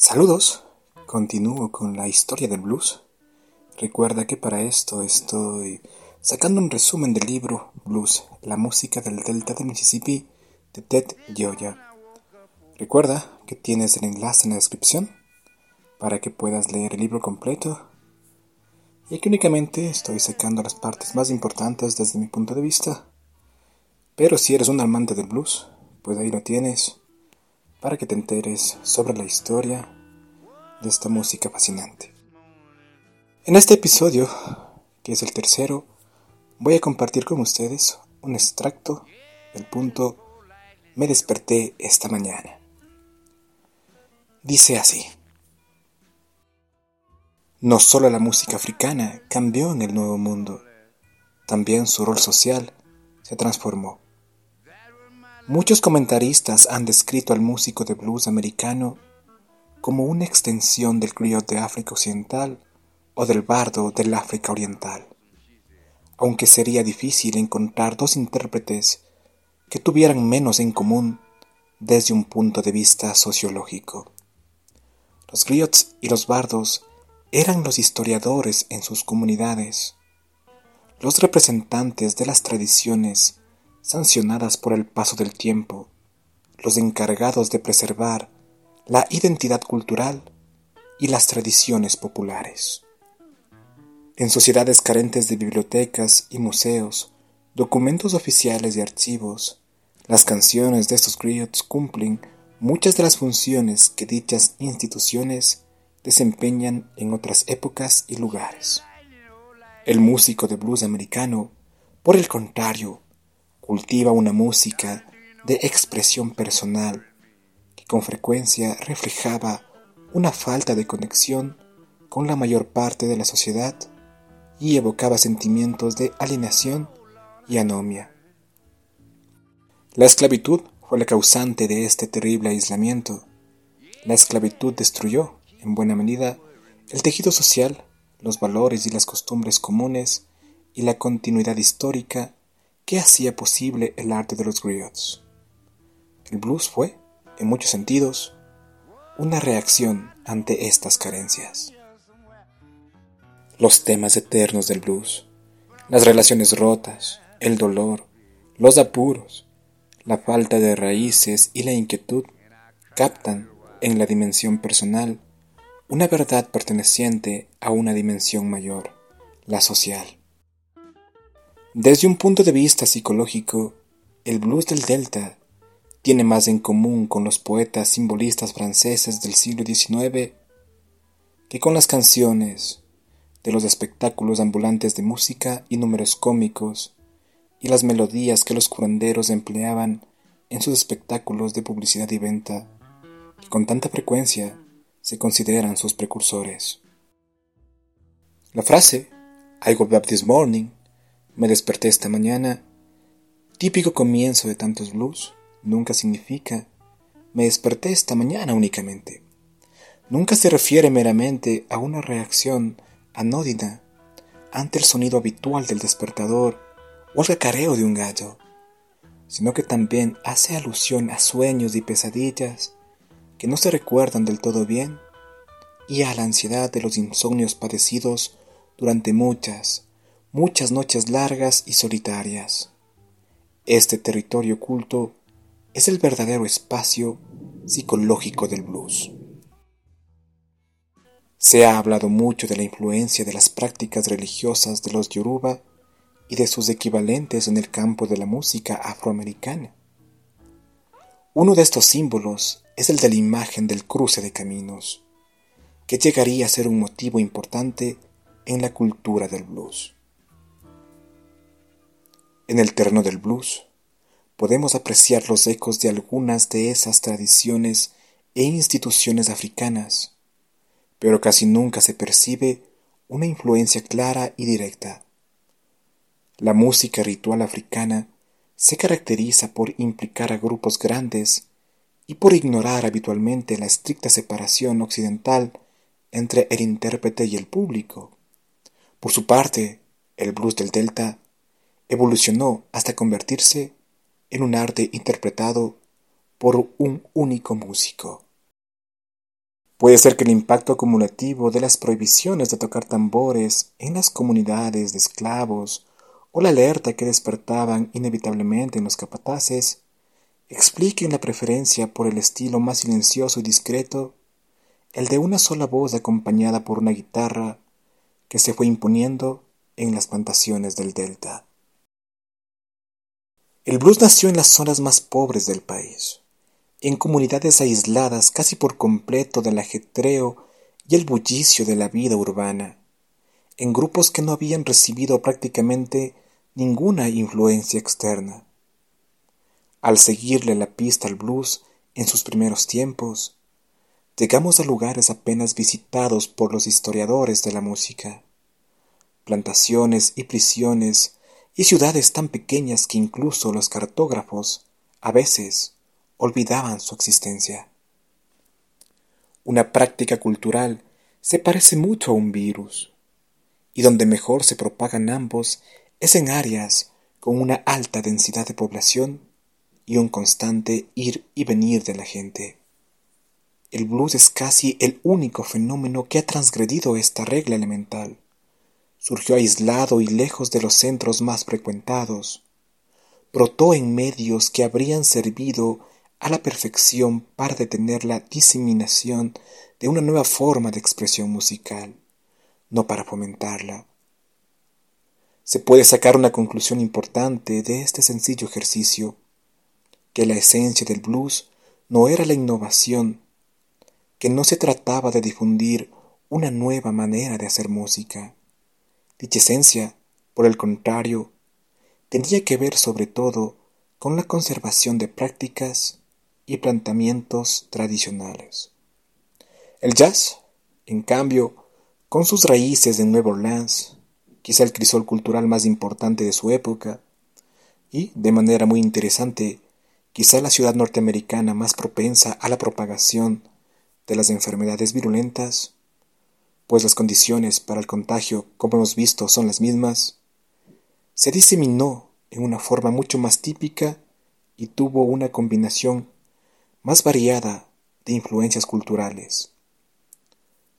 Saludos. Continúo con la historia del blues. Recuerda que para esto estoy sacando un resumen del libro Blues, la música del Delta del Mississippi de Ted Gioia. Recuerda que tienes el enlace en la descripción para que puedas leer el libro completo y que únicamente estoy sacando las partes más importantes desde mi punto de vista. Pero si eres un amante del blues, pues ahí lo tienes para que te enteres sobre la historia de esta música fascinante. En este episodio, que es el tercero, voy a compartir con ustedes un extracto del punto Me desperté esta mañana. Dice así. No solo la música africana cambió en el Nuevo Mundo, también su rol social se transformó. Muchos comentaristas han descrito al músico de blues americano como una extensión del griot de África Occidental o del bardo del África Oriental, aunque sería difícil encontrar dos intérpretes que tuvieran menos en común desde un punto de vista sociológico. Los griots y los bardos eran los historiadores en sus comunidades, los representantes de las tradiciones sancionadas por el paso del tiempo, los encargados de preservar la identidad cultural y las tradiciones populares. En sociedades carentes de bibliotecas y museos, documentos oficiales y archivos, las canciones de estos griots cumplen muchas de las funciones que dichas instituciones desempeñan en otras épocas y lugares. El músico de blues americano, por el contrario, cultiva una música de expresión personal que con frecuencia reflejaba una falta de conexión con la mayor parte de la sociedad y evocaba sentimientos de alienación y anomia. La esclavitud fue la causante de este terrible aislamiento. La esclavitud destruyó, en buena medida, el tejido social, los valores y las costumbres comunes y la continuidad histórica que hacía posible el arte de los griots. El blues fue, en muchos sentidos, una reacción ante estas carencias los temas eternos del blues, las relaciones rotas, el dolor, los apuros, la falta de raíces y la inquietud captan en la dimensión personal una verdad perteneciente a una dimensión mayor, la social. Desde un punto de vista psicológico, el blues del Delta tiene más en común con los poetas simbolistas franceses del siglo XIX que con las canciones, de los espectáculos ambulantes de música y números cómicos, y las melodías que los curanderos empleaban en sus espectáculos de publicidad y venta, que con tanta frecuencia se consideran sus precursores. La frase I woke up this morning, me desperté esta mañana, típico comienzo de tantos blues, nunca significa me desperté esta mañana únicamente. Nunca se refiere meramente a una reacción anódina ante el sonido habitual del despertador o el cacareo de un gallo, sino que también hace alusión a sueños y pesadillas que no se recuerdan del todo bien y a la ansiedad de los insomnios padecidos durante muchas, muchas noches largas y solitarias. Este territorio oculto es el verdadero espacio psicológico del blues. Se ha hablado mucho de la influencia de las prácticas religiosas de los Yoruba y de sus equivalentes en el campo de la música afroamericana. Uno de estos símbolos es el de la imagen del cruce de caminos, que llegaría a ser un motivo importante en la cultura del blues. En el terreno del blues, podemos apreciar los ecos de algunas de esas tradiciones e instituciones africanas, pero casi nunca se percibe una influencia clara y directa. La música ritual africana se caracteriza por implicar a grupos grandes y por ignorar habitualmente la estricta separación occidental entre el intérprete y el público. Por su parte, el blues del Delta evolucionó hasta convertirse en un arte interpretado por un único músico. Puede ser que el impacto acumulativo de las prohibiciones de tocar tambores en las comunidades de esclavos o la alerta que despertaban inevitablemente en los capataces expliquen la preferencia por el estilo más silencioso y discreto, el de una sola voz acompañada por una guitarra que se fue imponiendo en las plantaciones del delta. El blues nació en las zonas más pobres del país, en comunidades aisladas casi por completo del ajetreo y el bullicio de la vida urbana, en grupos que no habían recibido prácticamente ninguna influencia externa. Al seguirle la pista al blues en sus primeros tiempos, llegamos a lugares apenas visitados por los historiadores de la música, plantaciones y prisiones y ciudades tan pequeñas que incluso los cartógrafos a veces olvidaban su existencia. Una práctica cultural se parece mucho a un virus y donde mejor se propagan ambos es en áreas con una alta densidad de población y un constante ir y venir de la gente. El blues es casi el único fenómeno que ha transgredido esta regla elemental. Surgió aislado y lejos de los centros más frecuentados. Brotó en medios que habrían servido a la perfección para detener la diseminación de una nueva forma de expresión musical no para fomentarla. Se puede sacar una conclusión importante de este sencillo ejercicio, que la esencia del blues no era la innovación, que no se trataba de difundir una nueva manera de hacer música. Dicha esencia, por el contrario, tenía que ver sobre todo con la conservación de prácticas y planteamientos tradicionales. El jazz, en cambio, con sus raíces en Nueva Orleans, quizá el crisol cultural más importante de su época, y, de manera muy interesante, quizá la ciudad norteamericana más propensa a la propagación de las enfermedades virulentas, pues las condiciones para el contagio, como hemos visto, son las mismas, se diseminó en una forma mucho más típica y tuvo una combinación más variada de influencias culturales.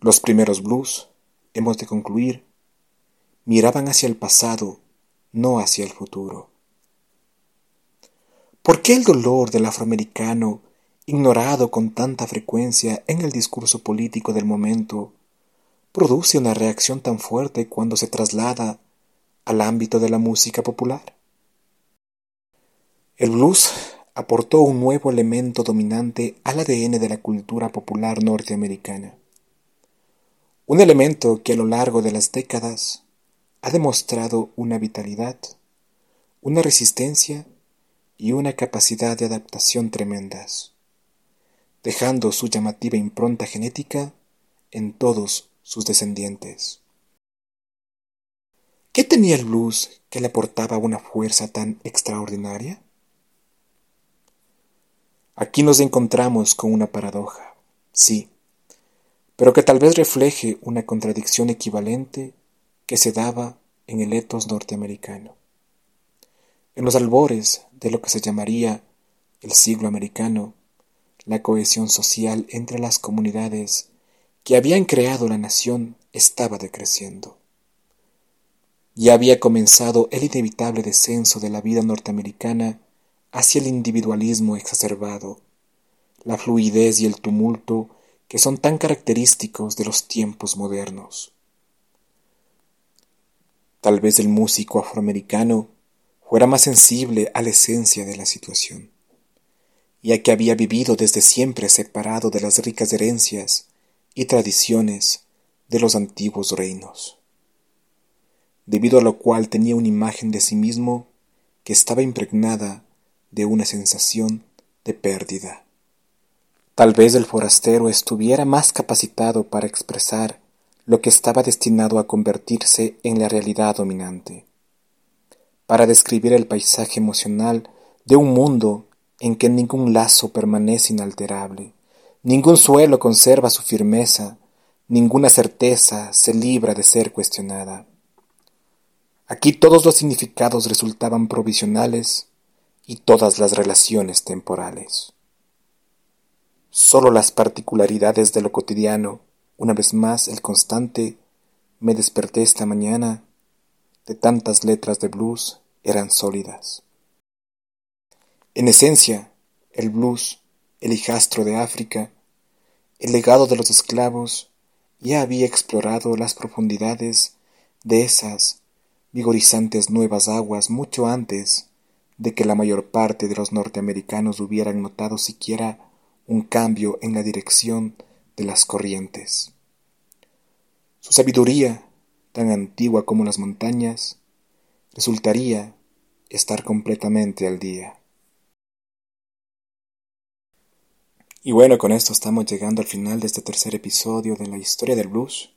Los primeros blues, hemos de concluir, miraban hacia el pasado, no hacia el futuro. ¿Por qué el dolor del afroamericano, ignorado con tanta frecuencia en el discurso político del momento, produce una reacción tan fuerte cuando se traslada al ámbito de la música popular? El blues aportó un nuevo elemento dominante al ADN de la cultura popular norteamericana un elemento que a lo largo de las décadas ha demostrado una vitalidad, una resistencia y una capacidad de adaptación tremendas, dejando su llamativa impronta genética en todos sus descendientes. ¿Qué tenía el blues que le aportaba una fuerza tan extraordinaria? Aquí nos encontramos con una paradoja. Sí, pero que tal vez refleje una contradicción equivalente que se daba en el etos norteamericano. En los albores de lo que se llamaría el siglo americano, la cohesión social entre las comunidades que habían creado la nación estaba decreciendo. Ya había comenzado el inevitable descenso de la vida norteamericana hacia el individualismo exacerbado, la fluidez y el tumulto que son tan característicos de los tiempos modernos. Tal vez el músico afroamericano fuera más sensible a la esencia de la situación, ya que había vivido desde siempre separado de las ricas herencias y tradiciones de los antiguos reinos, debido a lo cual tenía una imagen de sí mismo que estaba impregnada de una sensación de pérdida. Tal vez el forastero estuviera más capacitado para expresar lo que estaba destinado a convertirse en la realidad dominante, para describir el paisaje emocional de un mundo en que ningún lazo permanece inalterable, ningún suelo conserva su firmeza, ninguna certeza se libra de ser cuestionada. Aquí todos los significados resultaban provisionales y todas las relaciones temporales. Solo las particularidades de lo cotidiano, una vez más el constante, me desperté esta mañana, de tantas letras de blues eran sólidas. En esencia, el blues, el hijastro de África, el legado de los esclavos, ya había explorado las profundidades de esas vigorizantes nuevas aguas mucho antes de que la mayor parte de los norteamericanos hubieran notado siquiera un cambio en la dirección de las corrientes. Su sabiduría, tan antigua como las montañas, resultaría estar completamente al día. Y bueno, con esto estamos llegando al final de este tercer episodio de la historia del blues.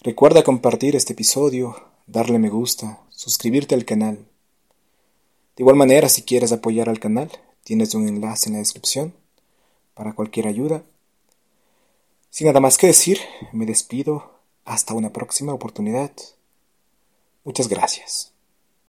Recuerda compartir este episodio, darle me gusta, suscribirte al canal. De igual manera, si quieres apoyar al canal, tienes un enlace en la descripción para cualquier ayuda. Sin nada más que decir, me despido. Hasta una próxima oportunidad. Muchas gracias.